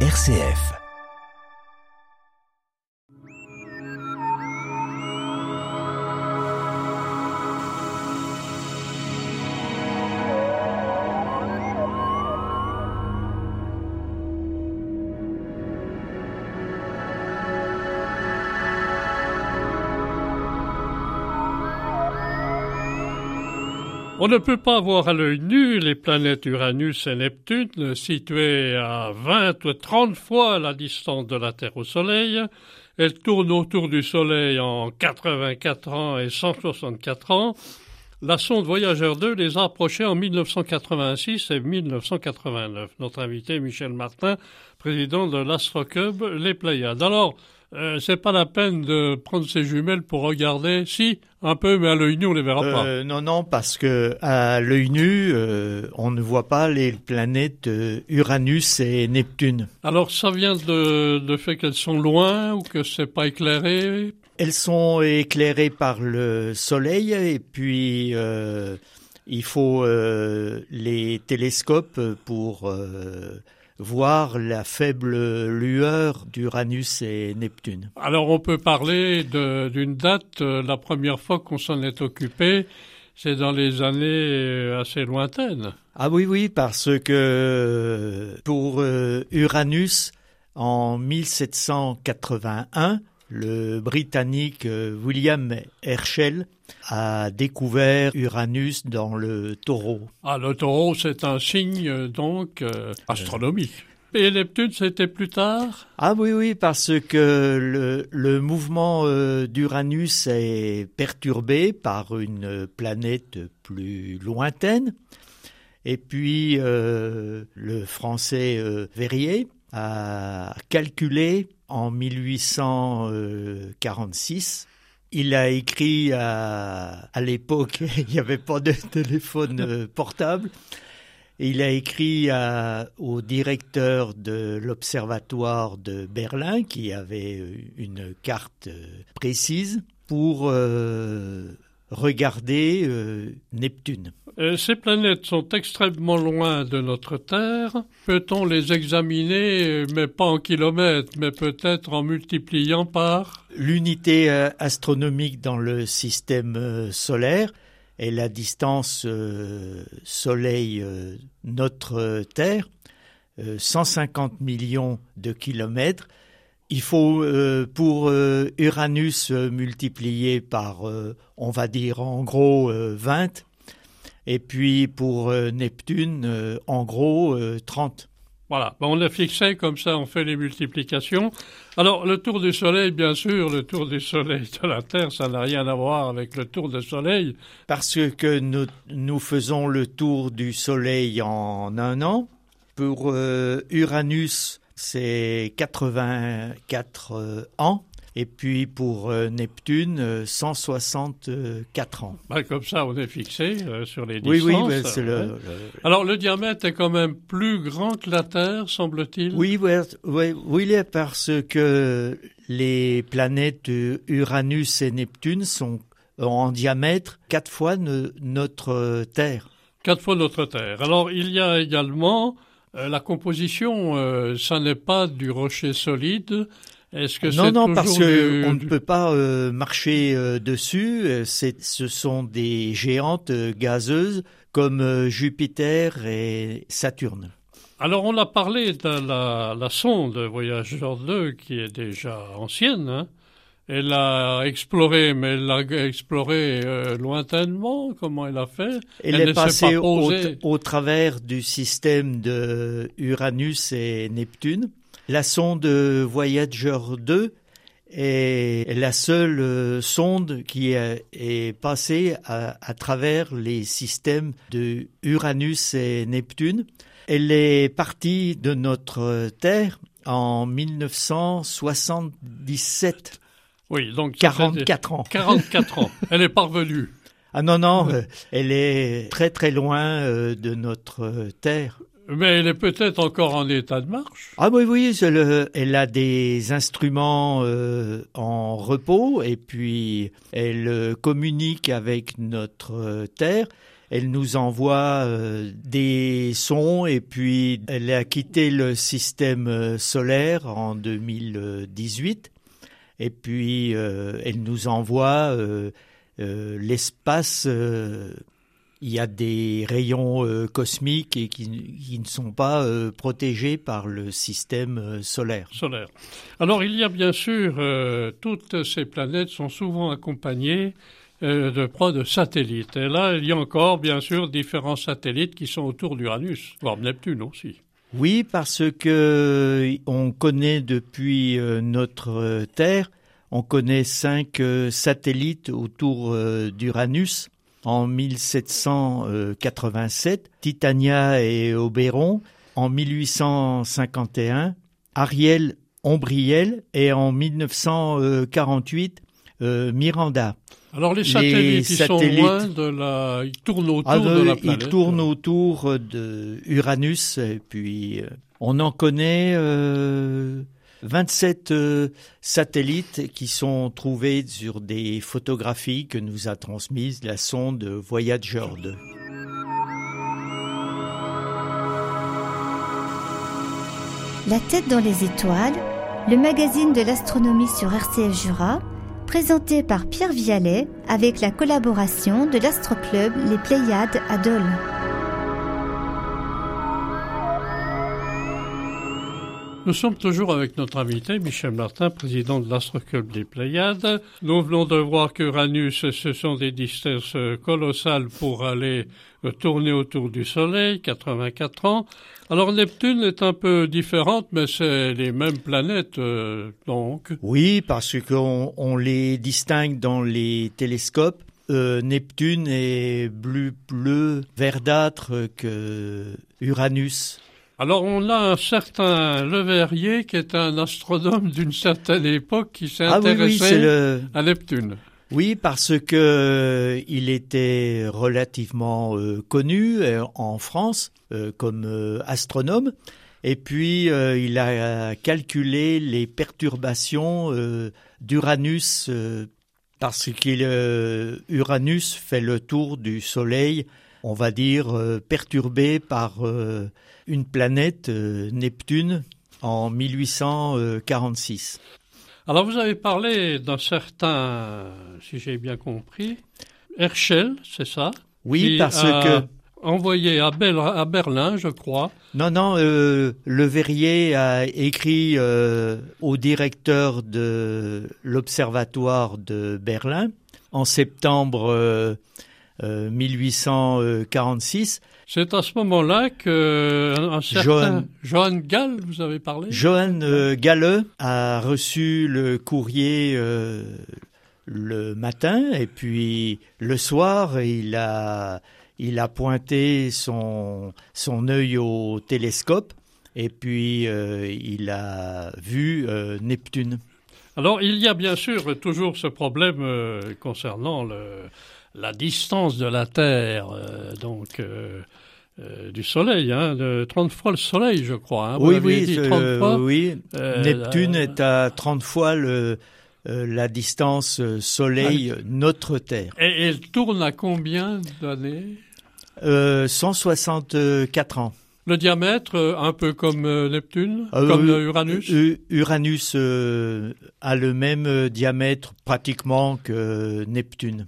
RCF. On ne peut pas voir à l'œil nu les planètes Uranus et Neptune situées à 20 ou 30 fois la distance de la Terre au Soleil. Elles tournent autour du Soleil en 84 ans et 164 ans. La sonde Voyageur 2 les a approchées en 1986 et 1989. Notre invité Michel Martin, président de l'Astroclub Les Pléiades. Alors, euh, c'est pas la peine de prendre ses jumelles pour regarder. Si, un peu, mais à l'œil nu, on les verra pas. Euh, non, non, parce que à l'œil nu, euh, on ne voit pas les planètes Uranus et Neptune. Alors, ça vient de, de fait qu'elles sont loin ou que c'est pas éclairé? Elles sont éclairées par le Soleil et puis il faut les télescopes pour voir la faible lueur d'Uranus et Neptune. Alors on peut parler d'une date, euh, la première fois qu'on s'en est occupé, c'est dans les années euh, assez lointaines. Ah oui, oui, parce que pour euh, Uranus, en 1781, le Britannique William Herschel a découvert Uranus dans le taureau. Ah, le taureau, c'est un signe donc euh, astronomique. Et Neptune, c'était plus tard? Ah oui, oui, parce que le, le mouvement euh, d'Uranus est perturbé par une planète plus lointaine. Et puis, euh, le français Verrier a calculé en 1846 il a écrit à, à l'époque, il n'y avait pas de téléphone euh, portable. Il a écrit au directeur de l'observatoire de Berlin, qui avait euh, une carte euh, précise, pour regarder Neptune. Euh, ces planètes sont extrêmement loin de notre Terre. Peut-on les examiner, mais pas en kilomètres, mais peut-être en multipliant par? L'unité euh, astronomique dans le système euh, solaire est la distance Soleil-notre Terre, 150 millions de kilomètres. Il faut pour Uranus multiplier par, on va dire en gros 20 et puis pour euh, Neptune, euh, en gros, 30. Euh, voilà, on l'a fixé comme ça, on fait les multiplications. Alors, le tour du Soleil, bien sûr, le tour du Soleil de la Terre, ça n'a rien à voir avec le tour du Soleil. Parce que nous, nous faisons le tour du Soleil en un an. Pour Uranus, c'est 84 ans. Et puis pour euh, Neptune, 164 euh, ans. Bah, comme ça, on est fixé euh, sur les distances. Oui, oui, c'est le, Alors le diamètre est quand même plus grand que la Terre, semble-t-il? Oui, oui, oui, oui, parce que les planètes Uranus et Neptune sont en diamètre quatre fois notre Terre. Quatre fois notre Terre. Alors il y a également la composition, ça n'est pas du rocher solide, non, non, parce qu'on ne peut pas euh, marcher euh, dessus. Euh, ce sont des géantes gazeuses comme Jupiter et Saturne. Alors on a parlé de la, la sonde Voyageur 2 qui est déjà ancienne. Hein. Elle a exploré, mais elle a exploré lointainement. Comment elle a fait Elle, est passée au, au, travers du système de Uranus et Neptune. La sonde Voyager 2 est la seule euh, sonde qui est passée à, travers les systèmes de Uranus et Neptune. Elle est partie de notre Terre en 1977. Oui, donc 44 ans. 44 ans. Elle est parvenue. Ah non, non, elle est très très loin euh, de notre Terre. Mais elle est peut-être encore en état de marche. Ah oui, oui, elle a des instruments euh, en repos et puis elle communique avec notre Terre. elle nous envoie euh, des sons et puis elle a quitté le système euh, solaire en 2018 et puis euh, elle nous envoie l'espace. il y a des rayons cosmiques et qui, ne sont pas protégés par le système solaire. Solaire. Alors il y a bien sûr toutes ces planètes sont souvent accompagnées euh, de proie de satellites. Et là, il y a encore, bien sûr, différents satellites qui sont autour d'Uranus, voire Neptune aussi. Oui, parce que euh, on connaît depuis euh, notre Terre, on connaît cinq satellites autour d'Uranus. En 1787, Titania et Oberon. En 1851, Ariel, Ombriel. Et en 1948, Miranda. Alors les satellites, ils sont loin de la, ils tournent autour ah, de la planète. Ils tournent autour de Uranus et puis euh, on en connaît euh, 27 euh, satellites qui sont trouvés sur des photographies que nous a transmises la sonde Voyager 2. La tête dans les étoiles, le magazine de l'astronomie sur RCF Jura présenté par Pierre Vialet avec la collaboration de l'Astroclub Les Pléiades à Dole. Nous sommes toujours avec notre invité, Michel Martin, président de l'Astroclub des Pléiades. Nous venons de voir qu'Uranus, ce sont des distances colossales pour aller tourner autour du Soleil, 84 ans. Alors Neptune est un peu différente, mais c'est les mêmes planètes, euh, donc. Oui, parce qu'on on les distingue dans les télescopes. Euh, Neptune est plus bleu verdâtre que Uranus. Alors on a un certain Leverrier qui est un astronome d'une certaine époque qui s'est ah intéressé à Neptune. Oui, parce que euh, il était relativement euh, connu euh, en France comme astronome. Et puis, il a calculé les perturbations d'Uranus parce qu'Uranus fait le tour du Soleil, on va dire, perturbé par une planète, Neptune, en 1846. Alors vous avez parlé d'un certain, si j'ai bien compris, Herschel, c'est ça? Oui, parce que envoyé à, à, Berlin, je crois. Non, non, euh, Le Verrier a écrit euh, au directeur de l'Observatoire de Berlin en septembre 1846 euh, c'est à ce moment-là que un certain Johann, Gall, vous avez parlé? Johann euh, Galle a reçu le courrier euh, le matin et puis le soir il a il a pointé son son œil au télescope et puis euh, il a vu Neptune. Alors il y a bien sûr toujours ce problème concernant le la distance de la Terre, euh, donc euh, euh, du Soleil, hein, de 30 fois le Soleil, je crois. Hein, oui, oui, 30 fois. oui. Neptune est à 30 fois le, la distance Soleil, ah, notre Terre. Et elle tourne à combien d'années? 164 ans. Le diamètre, un peu comme Neptune, comme Uranus? Uranus a le même diamètre pratiquement que Neptune.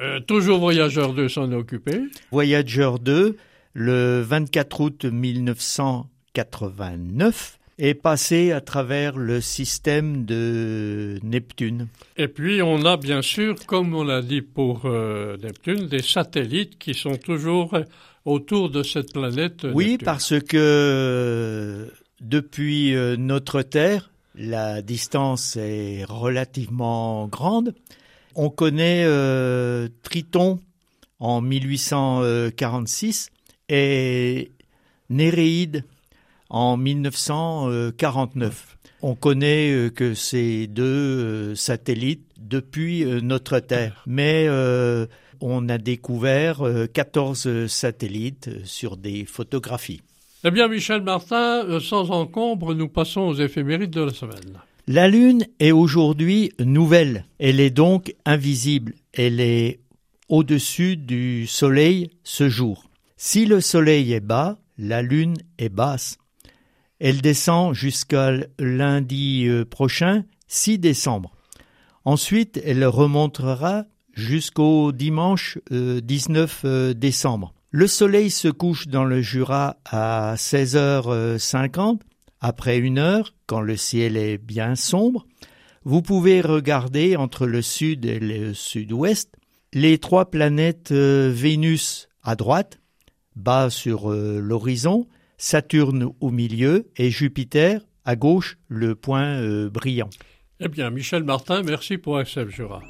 Euh, toujours Voyageur 2 s'en est occupé. Voyageur 2, le 24 août 1989, est passé à travers le système de Neptune. Et puis on a bien sûr, comme on l'a dit pour euh, Neptune, des satellites qui sont toujours autour de cette planète. Oui, parce que depuis euh, notre Terre, la distance est relativement grande. On connaît euh, Triton en 1846 et Néréide en 1949. On connaît euh, que ces deux euh, satellites depuis notre Terre, mais on a découvert 14 satellites sur des photographies. Eh bien, Michel Martin, sans encombre, nous passons aux éphémérides de la semaine. La Lune est aujourd'hui nouvelle, elle est donc invisible, elle est au-dessus du Soleil ce jour. Si le Soleil est bas, la Lune est basse. Elle descend jusqu'à lundi euh, prochain, 6 décembre. Ensuite, elle remontera jusqu'au dimanche 19 euh, euh, décembre. Le soleil se couche dans le Jura à 16h50, après une heure, quand le ciel est bien sombre. Vous pouvez regarder entre le sud et le sud-ouest les trois planètes Vénus à droite, bas sur l'horizon, Saturne au milieu et Jupiter à gauche, le point euh, brillant. Eh bien, Michel Martin, merci pour XF Jura.